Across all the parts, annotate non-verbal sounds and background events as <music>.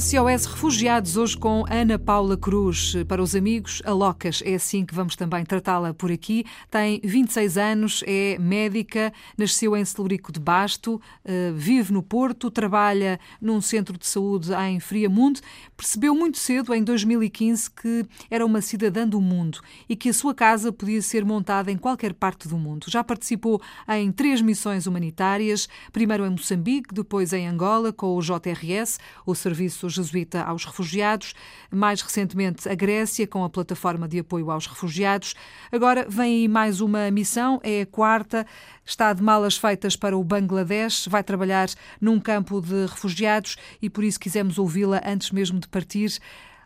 SOS Refugiados, hoje com Ana Paula Cruz. Para os amigos, a Locas, é assim que vamos também tratá-la por aqui. Tem 26 anos, é médica, nasceu em Celurico de Basto, eh, vive no Porto, trabalha num centro de saúde em Friamundo. Percebeu muito cedo, em 2015, que era uma cidadã do mundo e que a sua casa podia ser montada em qualquer parte do mundo. Já participou em três missões humanitárias, primeiro em Moçambique, depois em Angola, com o JRS, o Serviço Jesuíta aos Refugiados, mais recentemente a Grécia, com a Plataforma de Apoio aos Refugiados. Agora vem aí mais uma missão, é a quarta, está de malas feitas para o Bangladesh, vai trabalhar num campo de refugiados e por isso quisemos ouvi-la antes mesmo de partir.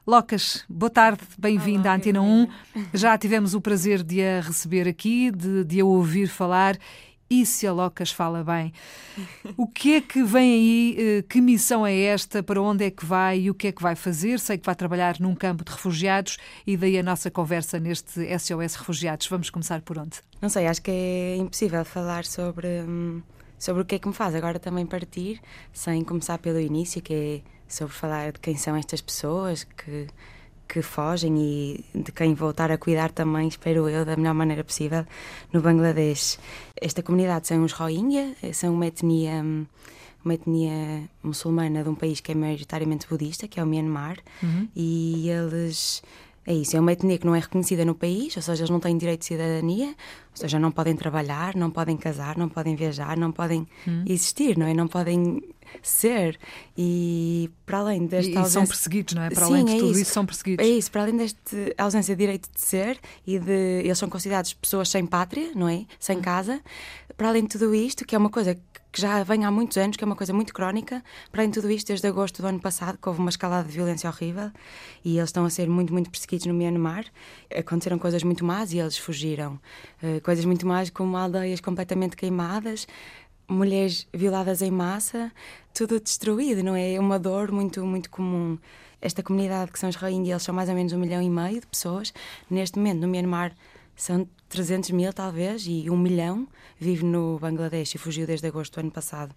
Locas, boa tarde, bem-vinda à Antena 1. Já tivemos o prazer de a receber aqui, de, de a ouvir falar e se a Locas fala bem. O que é que vem aí? Eh, que missão é esta? Para onde é que vai e o que é que vai fazer? Sei que vai trabalhar num campo de refugiados e daí a nossa conversa neste SOS Refugiados. Vamos começar por onde? Não sei, acho que é impossível falar sobre, hum, sobre o que é que me faz agora também partir sem começar pelo início, que é sobre falar de quem são estas pessoas que que fogem e de quem voltar a cuidar também, espero eu, da melhor maneira possível, no Bangladesh. Esta comunidade são os Rohingya, são uma etnia, uma etnia muçulmana de um país que é maioritariamente budista, que é o Myanmar, uhum. e eles é isso, é uma etnia que não é reconhecida no país, ou seja, eles não têm direito de cidadania, ou seja, não podem trabalhar, não podem casar, não podem viajar, não podem hum. existir, não é? Não podem ser. E para além desta e, ausência... são perseguidos, não é? Para Sim, além de é tudo isso. isso, são perseguidos. É isso, para além desta ausência de direito de ser e de. Eles são considerados pessoas sem pátria, não é? Sem hum. casa. Para além de tudo isto, que é uma coisa que já vem há muitos anos, que é uma coisa muito crónica. Para de tudo isto, desde agosto do ano passado, que houve uma escalada de violência horrível e eles estão a ser muito, muito perseguidos no Myanmar. Aconteceram coisas muito más e eles fugiram. Uh, coisas muito más como aldeias completamente queimadas, mulheres violadas em massa, tudo destruído, não é? É uma dor muito, muito comum. Esta comunidade, que são os Rohingya, eles são mais ou menos um milhão e meio de pessoas. Neste momento, no Myanmar, são 300 mil, talvez, e um milhão vive no Bangladesh e fugiu desde agosto do ano passado.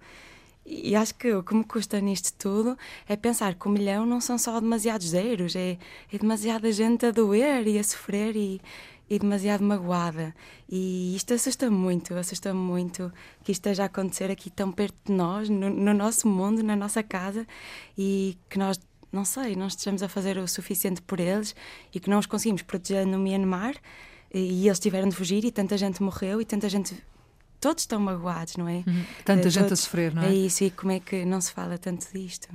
E acho que o que me custa nisto tudo é pensar que um milhão não são só demasiados zeros, é, é demasiada gente a doer e a sofrer e, e demasiado magoada. E isto assusta-me muito, assusta-me muito que isto esteja a acontecer aqui tão perto de nós, no, no nosso mundo, na nossa casa, e que nós não sei, não estejamos a fazer o suficiente por eles e que não os conseguimos proteger no Myanmar e eles tiveram de fugir e tanta gente morreu e tanta gente todos estão magoados, não é? Uhum. Tanta uh, gente todos, a sofrer, não é? É isso, e como é que não se fala tanto disto?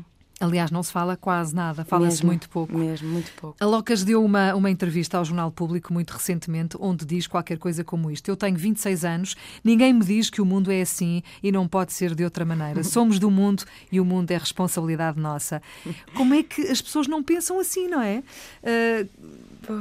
Aliás, não se fala quase nada, fala-se muito pouco. Mesmo, muito pouco. A Locas deu uma, uma entrevista ao Jornal Público muito recentemente, onde diz qualquer coisa como isto. Eu tenho 26 anos, ninguém me diz que o mundo é assim e não pode ser de outra maneira. <laughs> Somos do mundo e o mundo é responsabilidade nossa. Como é que as pessoas não pensam assim, não é? Uh,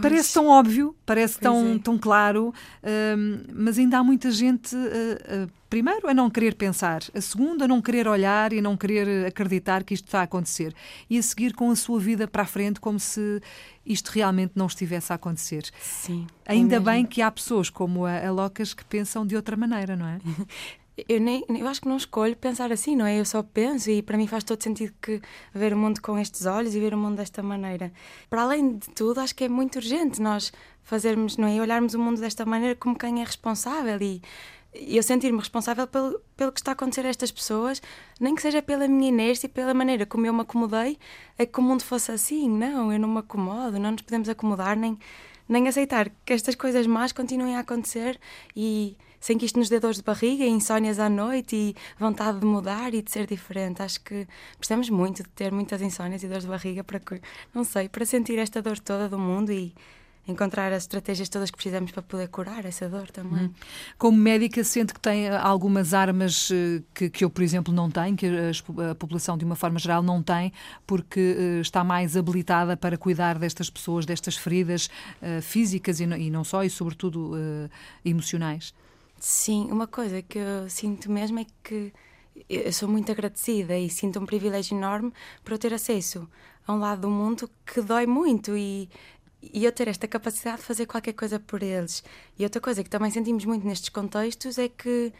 Parece tão óbvio, parece tão, é. tão claro, uh, mas ainda há muita gente, uh, uh, primeiro, a não querer pensar, a segunda, a não querer olhar e não querer acreditar que isto está a acontecer, e a seguir com a sua vida para a frente como se isto realmente não estivesse a acontecer. Sim. Ainda bem que há pessoas como a, a Locas que pensam de outra maneira, não é? <laughs> eu nem eu acho que não escolho pensar assim, não é? Eu só penso e para mim faz todo sentido que ver o mundo com estes olhos e ver o mundo desta maneira. Para além de tudo, acho que é muito urgente nós fazermos, não é? Olharmos o mundo desta maneira como quem é responsável e eu sentir-me responsável pelo, pelo que está a acontecer a estas pessoas, nem que seja pela minha inércia e pela maneira como eu me acomodei a que o mundo fosse assim. Não, eu não me acomodo, não nos podemos acomodar nem, nem aceitar que estas coisas más continuem a acontecer e sem que isto nos dê dores de barriga, insónias à noite e vontade de mudar e de ser diferente. Acho que precisamos muito de ter muitas insónias e dores de barriga para, não sei, para sentir esta dor toda do mundo e encontrar as estratégias todas que precisamos para poder curar essa dor também. Hum. Como médica, sente que tem algumas armas eh, que, que eu, por exemplo, não tenho, que a, a população, de uma forma geral, não tem, porque uh, está mais habilitada para cuidar destas pessoas, destas feridas uh, físicas e, e, não só, e sobretudo uh, emocionais? Sim, uma coisa que eu sinto mesmo é que eu sou muito agradecida e sinto um privilégio enorme por eu ter acesso a um lado do mundo que dói muito e, e eu ter esta capacidade de fazer qualquer coisa por eles. E outra coisa que também sentimos muito nestes contextos é que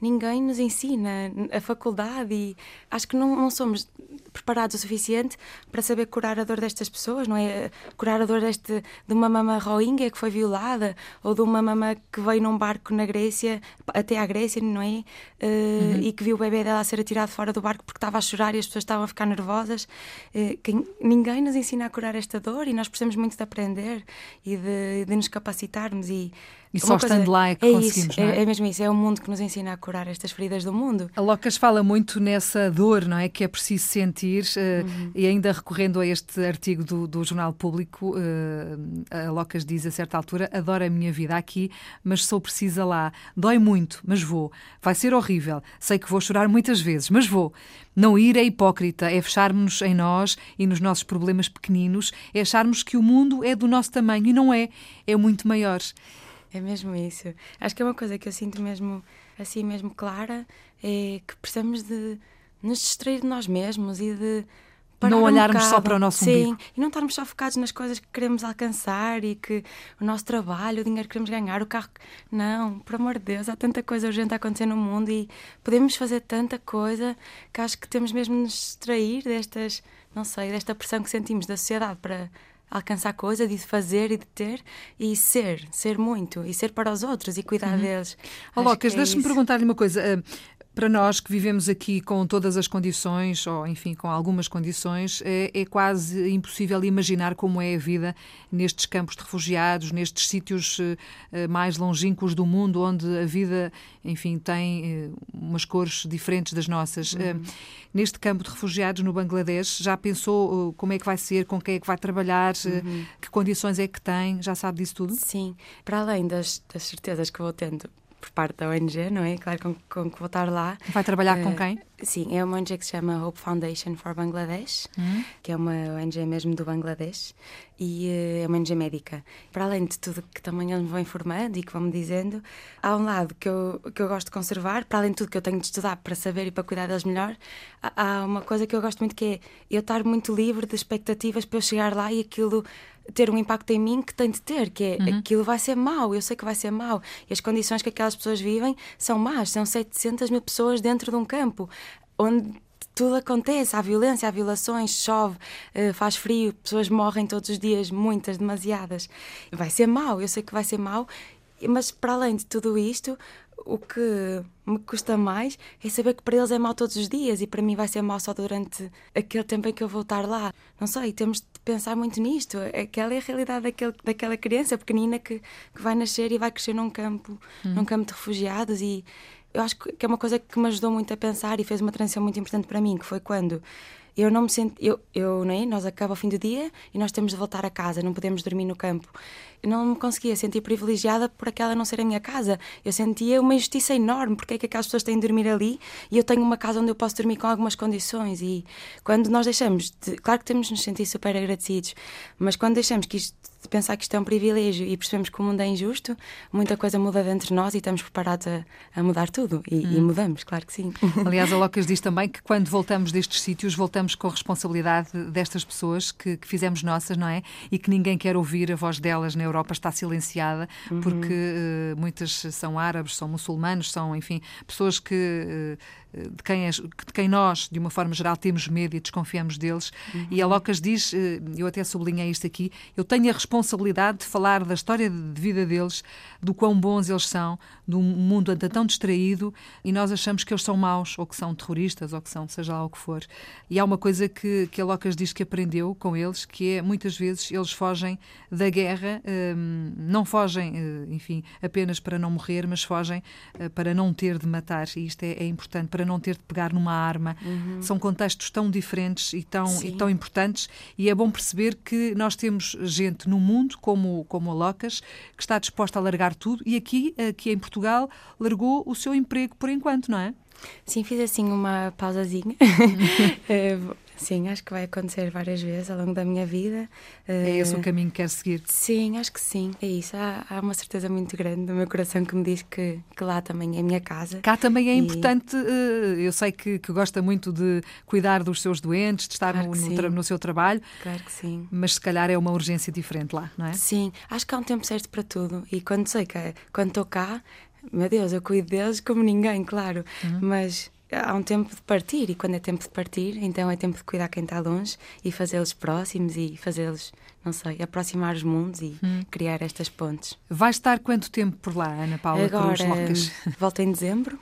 ninguém nos ensina a faculdade e acho que não, não somos preparados o suficiente para saber curar a dor destas pessoas, não é? Curar a dor deste, de uma mama rohingya que foi violada ou de uma mama que veio num barco na Grécia, até à Grécia, não é? Uh, uhum. E que viu o bebê dela ser atirado fora do barco porque estava a chorar e as pessoas estavam a ficar nervosas. Uh, ninguém nos ensina a curar esta dor e nós precisamos muito de aprender e de, de nos capacitarmos e e só coisa, estando lá é que é conseguimos, isso, é? é? é? mesmo isso, é o mundo que nos ensina a curar estas feridas do mundo. A Locas fala muito nessa dor, não é? Que é preciso sentir, uh, uhum. e ainda recorrendo a este artigo do, do Jornal Público, uh, a Locas diz a certa altura: adoro a minha vida aqui, mas sou precisa lá. Dói muito, mas vou. Vai ser horrível. Sei que vou chorar muitas vezes, mas vou. Não ir é hipócrita, é fecharmos-nos em nós e nos nossos problemas pequeninos, é acharmos que o mundo é do nosso tamanho e não é, é muito maior. É mesmo isso. Acho que é uma coisa que eu sinto mesmo assim mesmo clara é que precisamos de nos distrair de nós mesmos e de não olharmos um só para o nosso Sim, umbigo. e não estarmos só focados nas coisas que queremos alcançar e que o nosso trabalho, o dinheiro que queremos ganhar, o carro. Não, por amor de Deus, há tanta coisa urgente a acontecer no mundo e podemos fazer tanta coisa que acho que temos mesmo de nos distrair destas, não sei, desta pressão que sentimos da sociedade para alcançar coisas, de fazer e de ter e ser, ser muito e ser para os outros e cuidar uhum. deles. Oh, Locas, é deixa-me perguntar-lhe uma coisa. Eh, para nós que vivemos aqui com todas as condições, ou enfim, com algumas condições, é, é, quase impossível imaginar como é a vida nestes campos de refugiados, nestes sítios uh, mais longínquos do mundo, onde a vida, enfim, tem uh, umas cores diferentes das nossas. Uhum. Uh, neste campo de refugiados no Bangladesh, já pensou como é que vai ser, com quem é que vai trabalhar, uhum. que condições é que tem? Já sabe disso tudo? Sim, para além das, das certezas que vou tendo por parte da ONG, não é? Claro, com, com que vou estar lá. Vai trabalhar com quem? Sim, é uma ONG que se chama Hope Foundation for Bangladesh, uhum. que é uma ONG mesmo do Bangladesh e uh, é uma ONG médica. Para além de tudo que também eles me vão informando e que vão me dizendo, há um lado que eu, que eu gosto de conservar, para além de tudo que eu tenho de estudar para saber e para cuidar deles melhor, há, há uma coisa que eu gosto muito que é eu estar muito livre de expectativas para eu chegar lá e aquilo ter um impacto em mim que tem de ter, que é uhum. aquilo vai ser mau, eu sei que vai ser mau. E as condições que aquelas pessoas vivem são más, são 700 mil pessoas dentro de um campo onde tudo acontece, há violência, há violações, chove, eh, faz frio, pessoas morrem todos os dias, muitas, demasiadas. Vai ser mau, eu sei que vai ser mau, mas para além de tudo isto, o que me custa mais é saber que para eles é mau todos os dias e para mim vai ser mau só durante aquele tempo em que eu vou estar lá. Não sei, temos de pensar muito nisto. Aquela é a realidade daquele, daquela criança pequenina que, que vai nascer e vai crescer num campo, hum. num campo de refugiados e eu acho que é uma coisa que me ajudou muito a pensar e fez uma transição muito importante para mim, que foi quando eu não me senti, eu, eu não é? Nós acaba o fim do dia e nós temos de voltar a casa, não podemos dormir no campo não me conseguia sentir privilegiada por aquela não ser a minha casa. Eu sentia uma injustiça enorme, porque é que aquelas pessoas têm de dormir ali e eu tenho uma casa onde eu posso dormir com algumas condições. E quando nós deixamos, de, claro que temos de nos sentir super agradecidos, mas quando deixamos que isto, de pensar que isto é um privilégio e percebemos que o mundo é injusto, muita coisa muda dentro de nós e estamos preparados a, a mudar tudo. E, hum. e, mudamos, claro que sim. Aliás, a Locas diz também que quando voltamos destes sítios, voltamos com a responsabilidade destas pessoas que, que fizemos nossas, não é? E que ninguém quer ouvir a voz delas na Europa está silenciada uhum. porque uh, muitas são árabes, são muçulmanos, são, enfim, pessoas que uh, de quem, de quem nós, de uma forma geral, temos medo e desconfiamos deles. Uhum. E a Locas diz, eh, eu até sublinhei isto aqui, eu tenho a responsabilidade de falar da história de vida deles, do quão bons eles são, de um mundo anda tão distraído e nós achamos que eles são maus, ou que são terroristas, ou que são seja lá o que for. E há uma coisa que, que a Locas diz que aprendeu com eles, que é muitas vezes eles fogem da guerra, hum, não fogem, eh, enfim, apenas para não morrer, mas fogem eh, para não ter de matar. E isto é, é importante para não ter de pegar numa arma. Uhum. São contextos tão diferentes e tão, e tão importantes e é bom perceber que nós temos gente no mundo, como, como a Locas, que está disposta a largar tudo e aqui, aqui em Portugal, largou o seu emprego por enquanto, não é? Sim, fiz assim uma pausazinha. <laughs> Sim, acho que vai acontecer várias vezes ao longo da minha vida. É esse o eh, caminho que quer seguir? Sim, acho que sim. É isso. Há, há, uma certeza muito grande no meu coração que me diz que, que lá também é a minha casa. Cá também é e... importante. Eh, eu sei que, que, gosta muito de cuidar dos seus doentes, de estar claro no, no, no, seu trabalho. Claro que sim. Mas se calhar é uma urgência diferente lá, não é? Sim, acho que há um tempo certo para tudo. E quando sei que quando estou cá, Meu Deus, eu cuido deles como ninguém, claro, uhum. mas há um tempo de partir e quando é tempo de partir, então é tempo de cuidar quem está longe e fazê-los próximos e fazê-los, não sei, aproximar os mundos e hum. criar estas pontes. Vai estar quanto tempo por lá, Ana Paula Agora? <laughs> Volto em dezembro,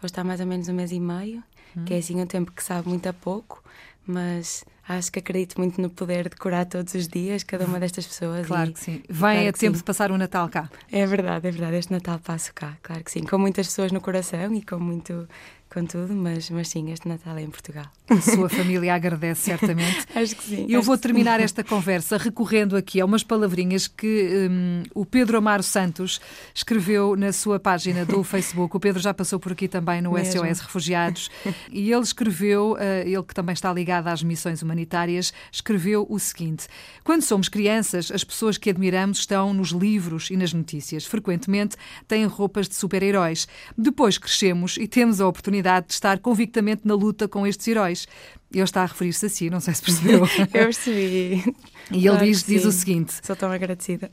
vou estar mais ou menos um mês e meio, hum. que é assim um tempo que sabe muito a pouco, mas acho que acredito muito no poder de curar todos os dias cada uma destas pessoas. Claro e, que sim. Vem claro a tempo sim. de passar o Natal cá. É verdade, é verdade. Este Natal passo cá, claro que sim. Com muitas pessoas no coração e com muito com tudo, mas, mas sim, este Natal é em Portugal. A sua família agradece certamente. <laughs> acho que sim. Eu vou terminar sim. esta conversa recorrendo aqui a umas palavrinhas que um, o Pedro Amaro Santos escreveu na sua página do <laughs> Facebook. O Pedro já passou por aqui também no Mesmo. SOS Refugiados. e ele escreveu, uh, ele que também está ligado às missões humanitárias, escreveu o seguinte: Quando somos crianças, as pessoas que admiramos estão nos livros e nas notícias. Frequentemente têm roupas de super-heróis. Depois crescemos e temos a oportunidade oportunidade de estar convictamente na luta com estes heróis. Ele está a referir-se a si, não sei se percebeu. <laughs> Eu percebi. E ele claro diz, diz o seguinte: Sou tão agradecida.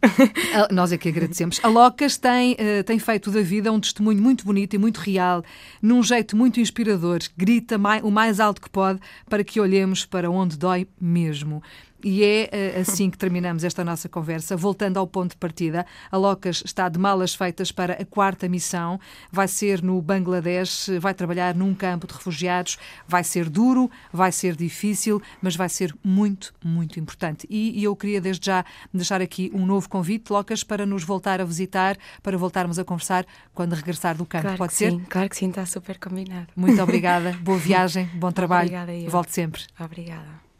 Nós é que agradecemos. A Locas tem, uh, tem feito da vida um testemunho muito bonito e muito real, num jeito muito inspirador. Grita mais, o mais alto que pode para que olhemos para onde dói mesmo. E é eh, assim que terminamos esta nossa conversa. Voltando ao ponto de partida, a Locas está de malas feitas para a quarta missão. Vai ser no Bangladesh, vai trabalhar num campo de refugiados. Vai ser duro, vai ser difícil, mas vai ser muito, muito importante. E, e eu queria desde já deixar aqui um novo convite, Locas, para nos voltar a visitar, para voltarmos a conversar quando regressar do campo. Claro Pode ser? Sim, claro que sim, está super combinado. Muito obrigada. Boa viagem, bom <laughs> trabalho. Obrigada, eu. Volte sempre. Obrigada.